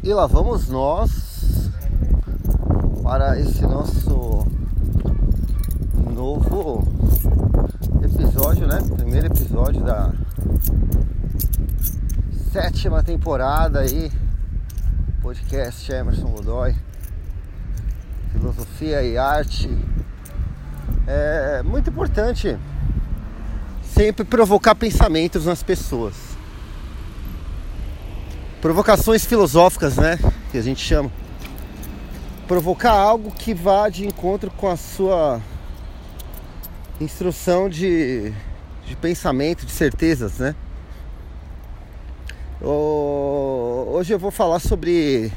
E lá vamos nós para esse nosso novo episódio, né? Primeiro episódio da sétima temporada aí, podcast Emerson Godoy, filosofia e arte. É muito importante sempre provocar pensamentos nas pessoas. Provocações filosóficas, né? Que a gente chama. Provocar algo que vá de encontro com a sua instrução de, de pensamento, de certezas, né? Hoje eu vou falar sobre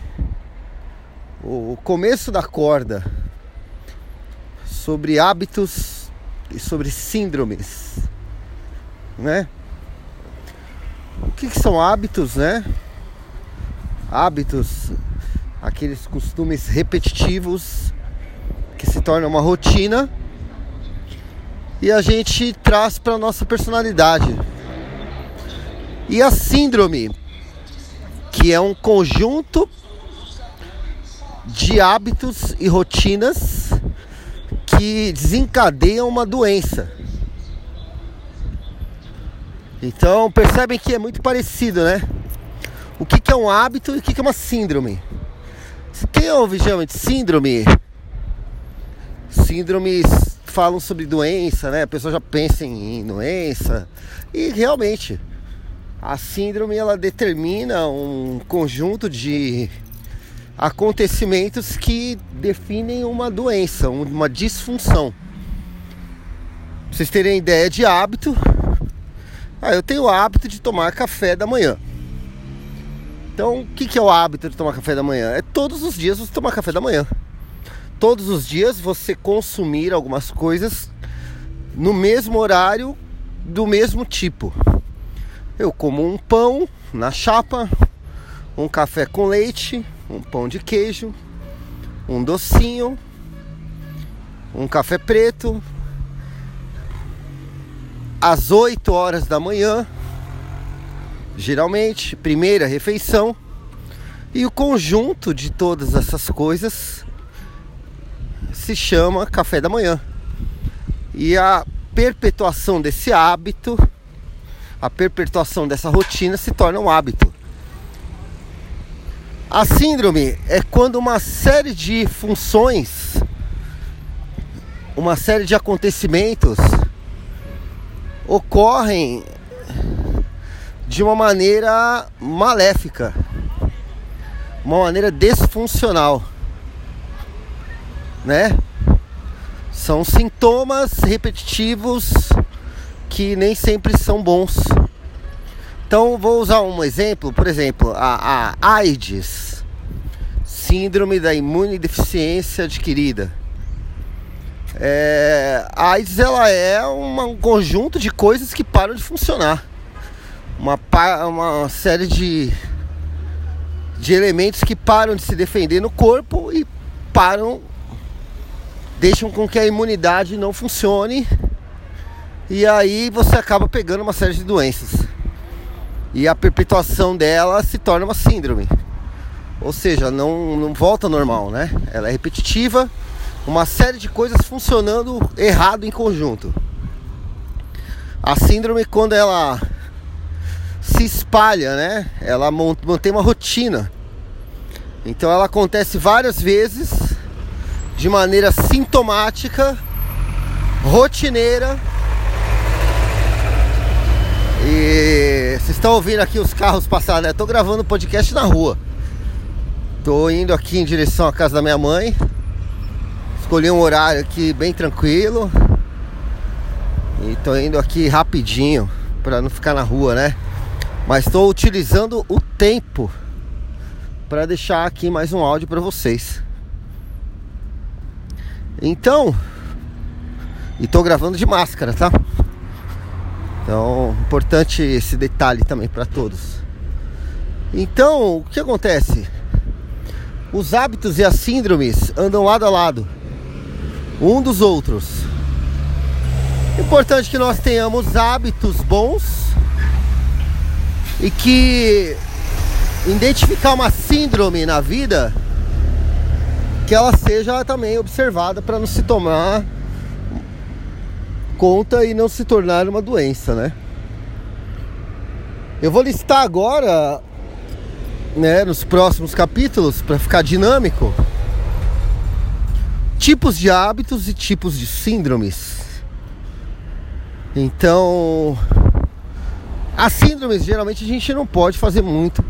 o começo da corda, sobre hábitos e sobre síndromes, né? O que, que são hábitos, né? Hábitos, aqueles costumes repetitivos que se tornam uma rotina e a gente traz para nossa personalidade. E a síndrome, que é um conjunto de hábitos e rotinas que desencadeiam uma doença. Então percebem que é muito parecido, né? O que, que é um hábito e o que, que é uma síndrome? Quem ouve chama síndrome? Síndromes falam sobre doença, né? A pessoa já pensa em doença. E realmente, a síndrome ela determina um conjunto de acontecimentos que definem uma doença, uma disfunção. Pra vocês terem ideia de hábito, ah, eu tenho o hábito de tomar café da manhã. Então, o que, que é o hábito de tomar café da manhã? É todos os dias você tomar café da manhã. Todos os dias você consumir algumas coisas no mesmo horário, do mesmo tipo. Eu como um pão na chapa, um café com leite, um pão de queijo, um docinho, um café preto, às 8 horas da manhã, geralmente, primeira refeição, e o conjunto de todas essas coisas se chama café da manhã. E a perpetuação desse hábito, a perpetuação dessa rotina se torna um hábito. A síndrome é quando uma série de funções, uma série de acontecimentos ocorrem de uma maneira maléfica, uma maneira desfuncional, né? São sintomas repetitivos que nem sempre são bons. Então vou usar um exemplo, por exemplo, a, a AIDS, síndrome da imunodeficiência adquirida. É, a AIDS ela é uma, um conjunto de coisas que param de funcionar. Uma, uma série de, de elementos que param de se defender no corpo e param, deixam com que a imunidade não funcione. E aí você acaba pegando uma série de doenças. E a perpetuação dela se torna uma síndrome. Ou seja, não, não volta normal, né? Ela é repetitiva uma série de coisas funcionando errado em conjunto. A síndrome quando ela se espalha, né? Ela mantém uma rotina. Então ela acontece várias vezes de maneira sintomática, rotineira. E vocês estão ouvindo aqui os carros passar, né? Tô gravando podcast na rua. Tô indo aqui em direção à casa da minha mãe. Escolhi um horário aqui bem tranquilo. E tô indo aqui rapidinho para não ficar na rua, né? Mas estou utilizando o tempo para deixar aqui mais um áudio para vocês. Então, e tô gravando de máscara, tá? Então, importante esse detalhe também para todos. Então, o que acontece? Os hábitos e as síndromes andam lado a lado um dos outros. Importante que nós tenhamos hábitos bons e que identificar uma síndrome na vida, que ela seja também observada para não se tomar conta e não se tornar uma doença, né? Eu vou listar agora, né, nos próximos capítulos, para ficar dinâmico, tipos de hábitos e tipos de síndromes. Então, as síndromes geralmente a gente não pode fazer muito,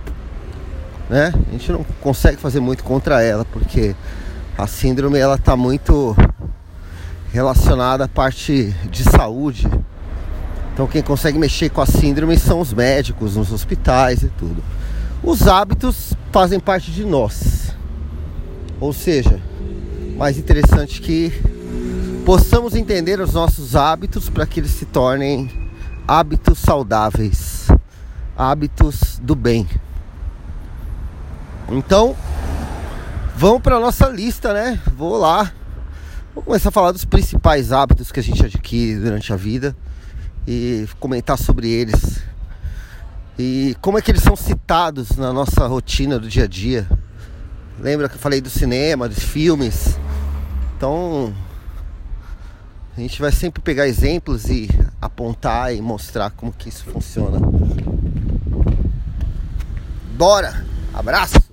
né? A gente não consegue fazer muito contra ela, porque a síndrome ela tá muito relacionada à parte de saúde. Então quem consegue mexer com a síndrome são os médicos, nos hospitais e tudo. Os hábitos fazem parte de nós. Ou seja, mais interessante que possamos entender os nossos hábitos para que eles se tornem hábitos saudáveis, hábitos do bem. Então, vamos para nossa lista, né? Vou lá. Vou começar a falar dos principais hábitos que a gente adquire durante a vida e comentar sobre eles. E como é que eles são citados na nossa rotina do dia a dia. Lembra que eu falei do cinema, dos filmes? Então, a gente vai sempre pegar exemplos e apontar e mostrar como que isso funciona. Bora! Abraço!